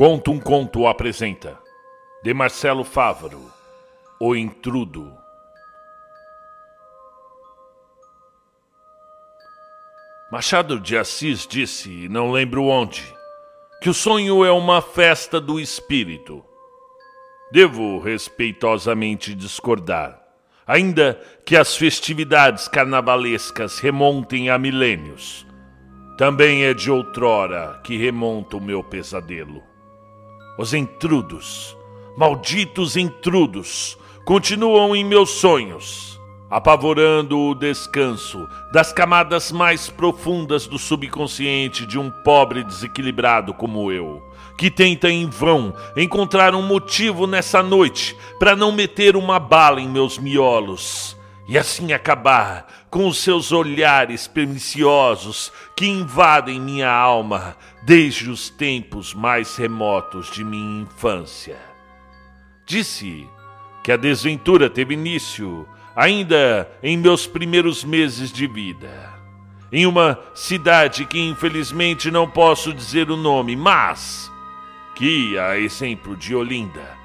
Conto um Conto apresenta De Marcelo Fávaro O Intrudo Machado de Assis disse, não lembro onde, que o sonho é uma festa do espírito. Devo respeitosamente discordar, ainda que as festividades carnavalescas remontem a milênios. Também é de outrora que remonta o meu pesadelo. Os intrudos, malditos intrudos, continuam em meus sonhos, apavorando o descanso das camadas mais profundas do subconsciente de um pobre desequilibrado como eu, que tenta em vão encontrar um motivo nessa noite para não meter uma bala em meus miolos e assim acabar com os seus olhares perniciosos que invadem minha alma desde os tempos mais remotos de minha infância. Disse que a desventura teve início ainda em meus primeiros meses de vida, em uma cidade que infelizmente não posso dizer o nome, mas que, a exemplo de Olinda,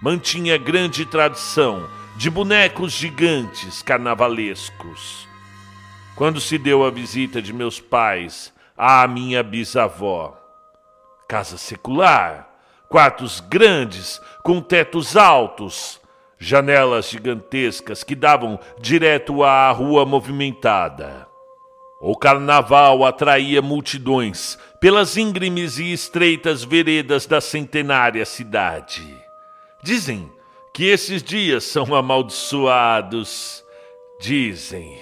mantinha grande tradição de bonecos gigantes carnavalescos. Quando se deu a visita de meus pais à minha bisavó, casa secular, quartos grandes com tetos altos, janelas gigantescas que davam direto à rua movimentada. O carnaval atraía multidões pelas íngremes e estreitas veredas da centenária cidade. Dizem que esses dias são amaldiçoados. Dizem.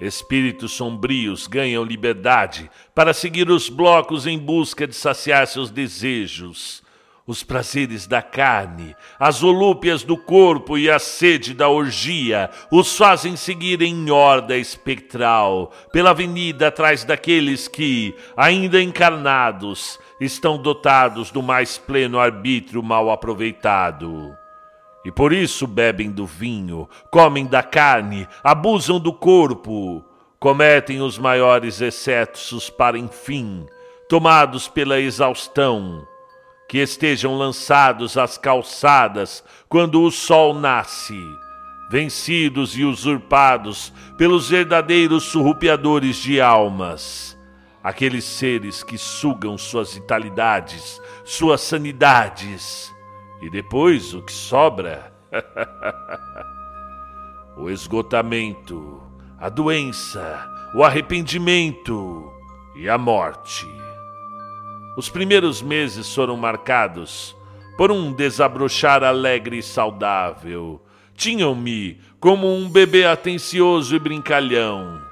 Espíritos sombrios ganham liberdade para seguir os blocos em busca de saciar seus desejos. Os prazeres da carne, as volúpias do corpo e a sede da orgia os fazem seguir em horda espectral pela avenida atrás daqueles que, ainda encarnados, estão dotados do mais pleno arbítrio mal aproveitado. E por isso bebem do vinho, comem da carne, abusam do corpo, cometem os maiores excessos para, enfim, tomados pela exaustão, que estejam lançados às calçadas quando o sol nasce, vencidos e usurpados pelos verdadeiros surrupiadores de almas, aqueles seres que sugam suas vitalidades, suas sanidades e depois o que sobra? o esgotamento, a doença, o arrependimento e a morte. Os primeiros meses foram marcados por um desabrochar alegre e saudável. Tinham-me como um bebê atencioso e brincalhão,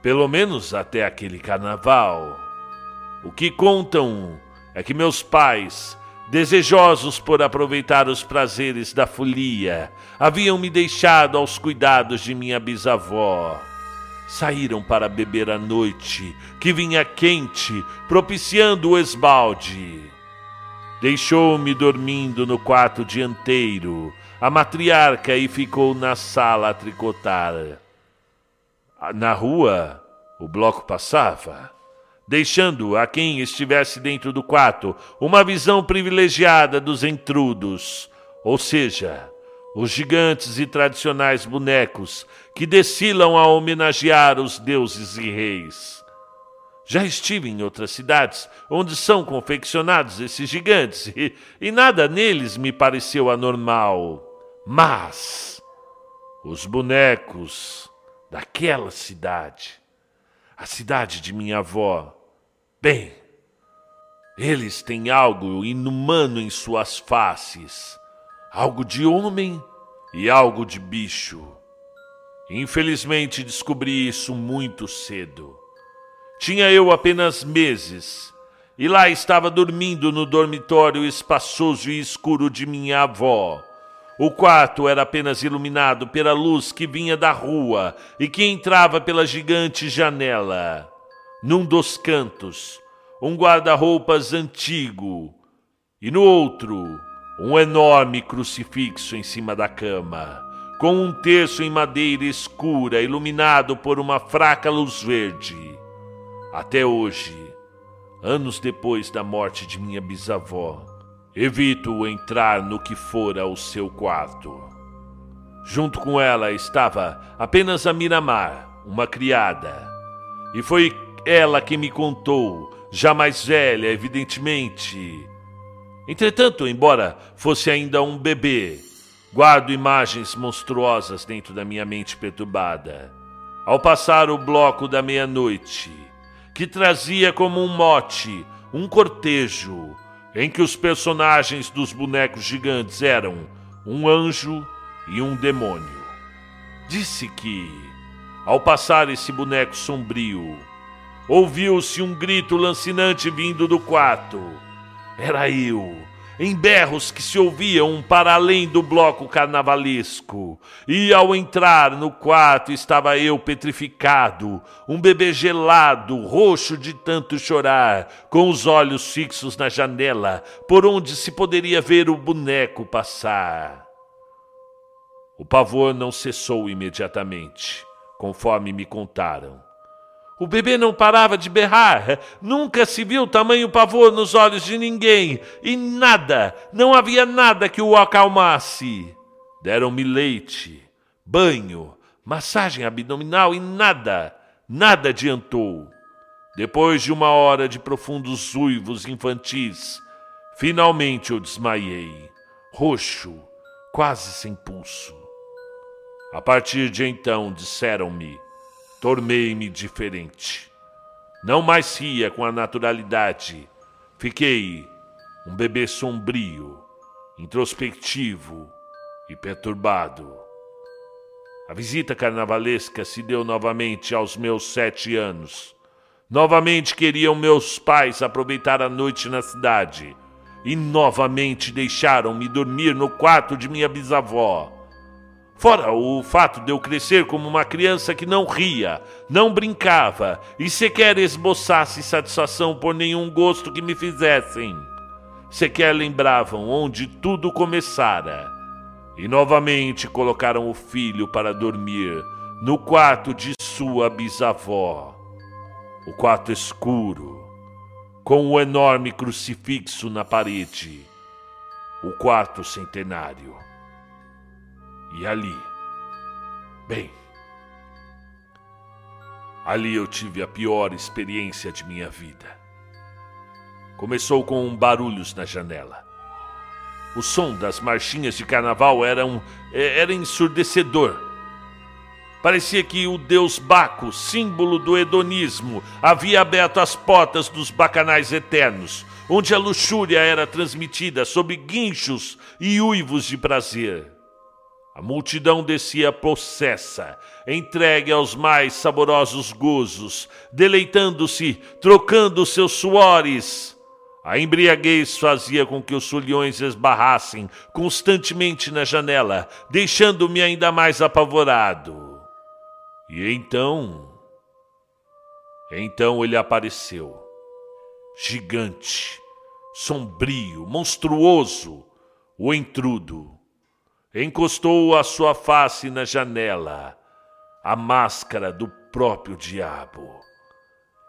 pelo menos até aquele carnaval. O que contam é que meus pais desejosos por aproveitar os prazeres da folia, haviam me deixado aos cuidados de minha bisavó. Saíram para beber a noite, que vinha quente, propiciando o esbalde. Deixou-me dormindo no quarto dianteiro, a matriarca e ficou na sala a tricotar. Na rua, o bloco passava deixando a quem estivesse dentro do quarto uma visão privilegiada dos intrudos, ou seja, os gigantes e tradicionais bonecos que descilam a homenagear os deuses e reis. Já estive em outras cidades onde são confeccionados esses gigantes e, e nada neles me pareceu anormal. Mas os bonecos daquela cidade a cidade de minha avó. Bem, eles têm algo inumano em suas faces, algo de homem e algo de bicho. Infelizmente descobri isso muito cedo. Tinha eu apenas meses e lá estava dormindo no dormitório espaçoso e escuro de minha avó o quarto era apenas iluminado pela luz que vinha da rua e que entrava pela gigante janela. Num dos cantos, um guarda-roupas antigo e no outro, um enorme crucifixo em cima da cama, com um terço em madeira escura iluminado por uma fraca luz verde. Até hoje, anos depois da morte de minha bisavó, evito entrar no que fora o seu quarto. Junto com ela estava apenas a Miramar, uma criada. E foi ela que me contou, já mais velha, evidentemente. Entretanto, embora fosse ainda um bebê, guardo imagens monstruosas dentro da minha mente perturbada. Ao passar o bloco da meia-noite, que trazia como um mote um cortejo em que os personagens dos bonecos gigantes eram um anjo e um demônio. Disse que, ao passar esse boneco sombrio, ouviu-se um grito lancinante vindo do quarto. Era eu, em berros que se ouviam para além do bloco carnavalesco. E ao entrar no quarto estava eu petrificado, um bebê gelado, roxo de tanto chorar, com os olhos fixos na janela, por onde se poderia ver o boneco passar. O pavor não cessou imediatamente, conforme me contaram. O bebê não parava de berrar. Nunca se viu tamanho pavor nos olhos de ninguém. E nada, não havia nada que o acalmasse. Deram-me leite, banho, massagem abdominal e nada, nada adiantou. Depois de uma hora de profundos uivos infantis, finalmente eu desmaiei, roxo, quase sem pulso. A partir de então, disseram-me, tornei-me diferente. Não mais ria com a naturalidade. Fiquei um bebê sombrio, introspectivo e perturbado. A visita carnavalesca se deu novamente aos meus sete anos. Novamente queriam meus pais aproveitar a noite na cidade e novamente deixaram-me dormir no quarto de minha bisavó. Fora o fato de eu crescer como uma criança que não ria, não brincava e sequer esboçasse satisfação por nenhum gosto que me fizessem. Sequer lembravam onde tudo começara. E novamente colocaram o filho para dormir no quarto de sua bisavó. O quarto escuro, com o enorme crucifixo na parede. O quarto centenário. E ali, bem, ali eu tive a pior experiência de minha vida. Começou com barulhos na janela. O som das marchinhas de carnaval era, um, é, era ensurdecedor. Parecia que o deus Baco, símbolo do hedonismo, havia aberto as portas dos bacanais eternos, onde a luxúria era transmitida sob guinchos e uivos de prazer. A multidão descia possessa, entregue aos mais saborosos gozos, deleitando-se, trocando seus suores. A embriaguez fazia com que os sulhões esbarrassem constantemente na janela, deixando-me ainda mais apavorado. E então. Então ele apareceu. Gigante, sombrio, monstruoso, o intrudo encostou a sua face na janela, a máscara do próprio diabo.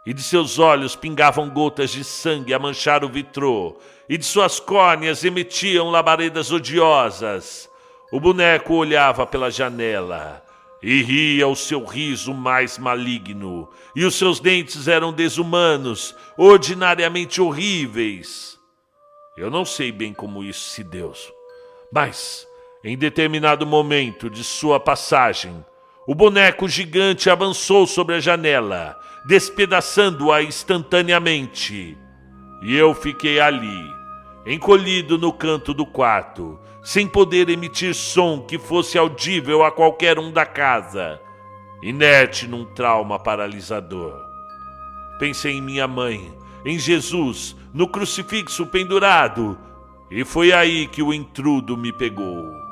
E de seus olhos pingavam gotas de sangue a manchar o vitrô, e de suas córneas emitiam labaredas odiosas. O boneco olhava pela janela e ria o seu riso mais maligno, e os seus dentes eram desumanos, ordinariamente horríveis. Eu não sei bem como isso se deu, mas em determinado momento de sua passagem, o boneco gigante avançou sobre a janela, despedaçando-a instantaneamente. E eu fiquei ali, encolhido no canto do quarto, sem poder emitir som que fosse audível a qualquer um da casa, inerte num trauma paralisador. Pensei em minha mãe, em Jesus, no crucifixo pendurado, e foi aí que o intrudo me pegou.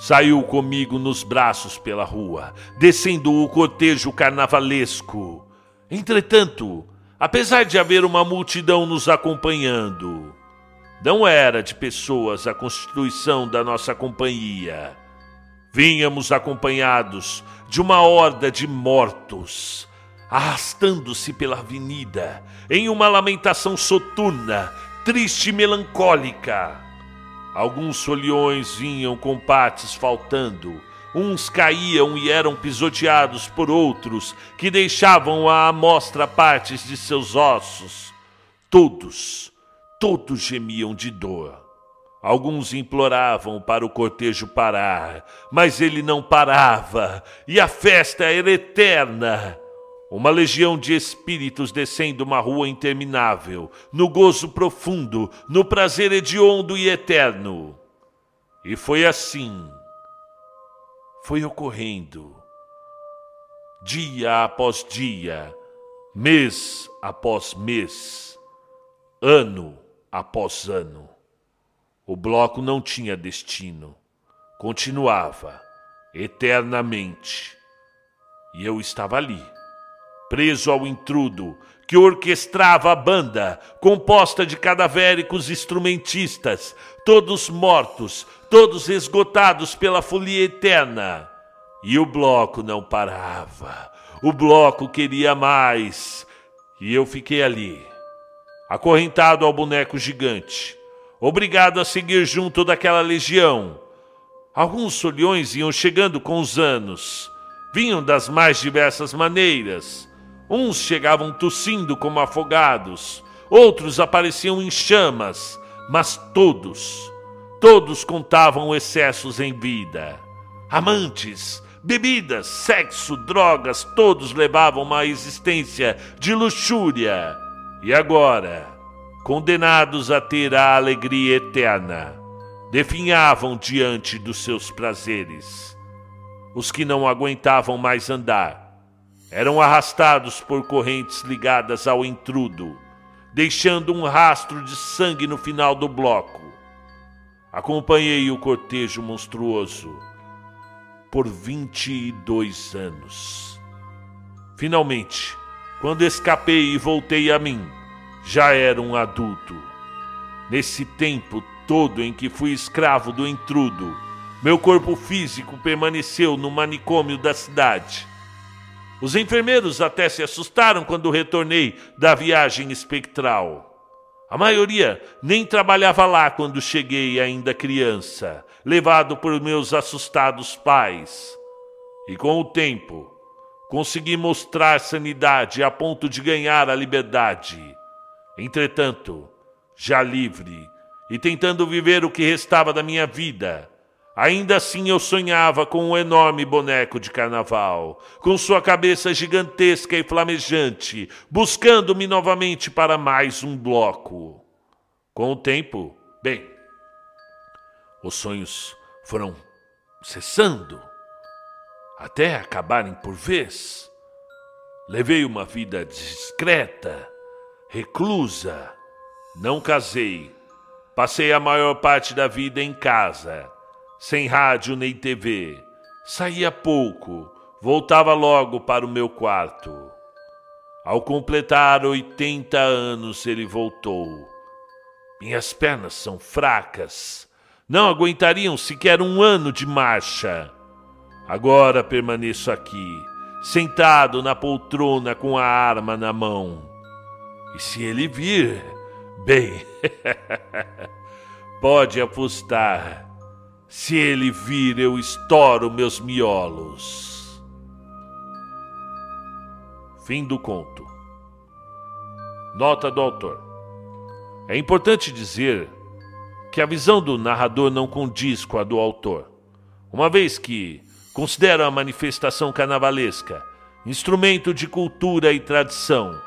Saiu comigo nos braços pela rua, descendo o cortejo carnavalesco. Entretanto, apesar de haver uma multidão nos acompanhando, não era de pessoas a constituição da nossa companhia. Vínhamos acompanhados de uma horda de mortos, arrastando-se pela avenida, em uma lamentação soturna, triste e melancólica. Alguns solhões vinham com partes faltando, uns caíam e eram pisoteados por outros, que deixavam à amostra partes de seus ossos. Todos, todos gemiam de dor. Alguns imploravam para o cortejo parar, mas ele não parava, e a festa era eterna. Uma legião de espíritos descendo uma rua interminável, no gozo profundo, no prazer hediondo e eterno. E foi assim. Foi ocorrendo. Dia após dia, mês após mês, ano após ano. O bloco não tinha destino. Continuava, eternamente. E eu estava ali preso ao intrudo, que orquestrava a banda, composta de cadavéricos instrumentistas, todos mortos, todos esgotados pela folia eterna. E o bloco não parava. O bloco queria mais. E eu fiquei ali, acorrentado ao boneco gigante, obrigado a seguir junto daquela legião. Alguns solhões iam chegando com os anos, vinham das mais diversas maneiras Uns chegavam tossindo como afogados, outros apareciam em chamas, mas todos, todos contavam excessos em vida. Amantes, bebidas, sexo, drogas, todos levavam uma existência de luxúria. E agora, condenados a ter a alegria eterna, definhavam diante dos seus prazeres. Os que não aguentavam mais andar, eram arrastados por correntes ligadas ao intrudo, deixando um rastro de sangue no final do bloco. Acompanhei o cortejo monstruoso por 22 anos. Finalmente, quando escapei e voltei a mim, já era um adulto. Nesse tempo todo em que fui escravo do intrudo, meu corpo físico permaneceu no manicômio da cidade os enfermeiros até se assustaram quando retornei da viagem espectral. A maioria nem trabalhava lá quando cheguei ainda criança, levado por meus assustados pais. E com o tempo, consegui mostrar sanidade a ponto de ganhar a liberdade. Entretanto, já livre e tentando viver o que restava da minha vida, Ainda assim eu sonhava com um enorme boneco de carnaval, com sua cabeça gigantesca e flamejante, buscando-me novamente para mais um bloco. Com o tempo, bem, os sonhos foram cessando, até acabarem por vez. Levei uma vida discreta, reclusa, não casei, passei a maior parte da vida em casa sem rádio nem TV. Saía pouco, voltava logo para o meu quarto. Ao completar 80 anos, ele voltou. Minhas pernas são fracas, não aguentariam sequer um ano de marcha. Agora permaneço aqui, sentado na poltrona com a arma na mão. E se ele vir, bem, pode apostar se ele vir, eu estouro meus miolos. Fim do conto. Nota do autor. É importante dizer que a visão do narrador não condiz com a do autor, uma vez que considera a manifestação carnavalesca instrumento de cultura e tradição.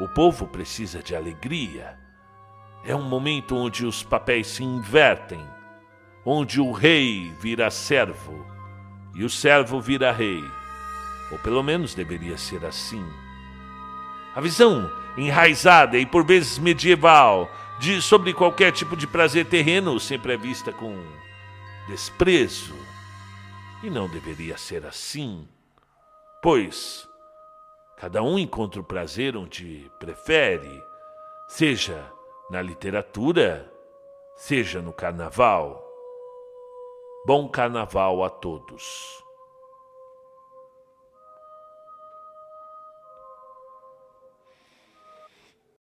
O povo precisa de alegria. É um momento onde os papéis se invertem onde o rei vira servo e o servo vira rei. Ou pelo menos deveria ser assim. A visão enraizada e por vezes medieval de sobre qualquer tipo de prazer terreno sempre é vista com desprezo. E não deveria ser assim, pois cada um encontra o prazer onde prefere, seja na literatura, seja no carnaval. Bom carnaval a todos.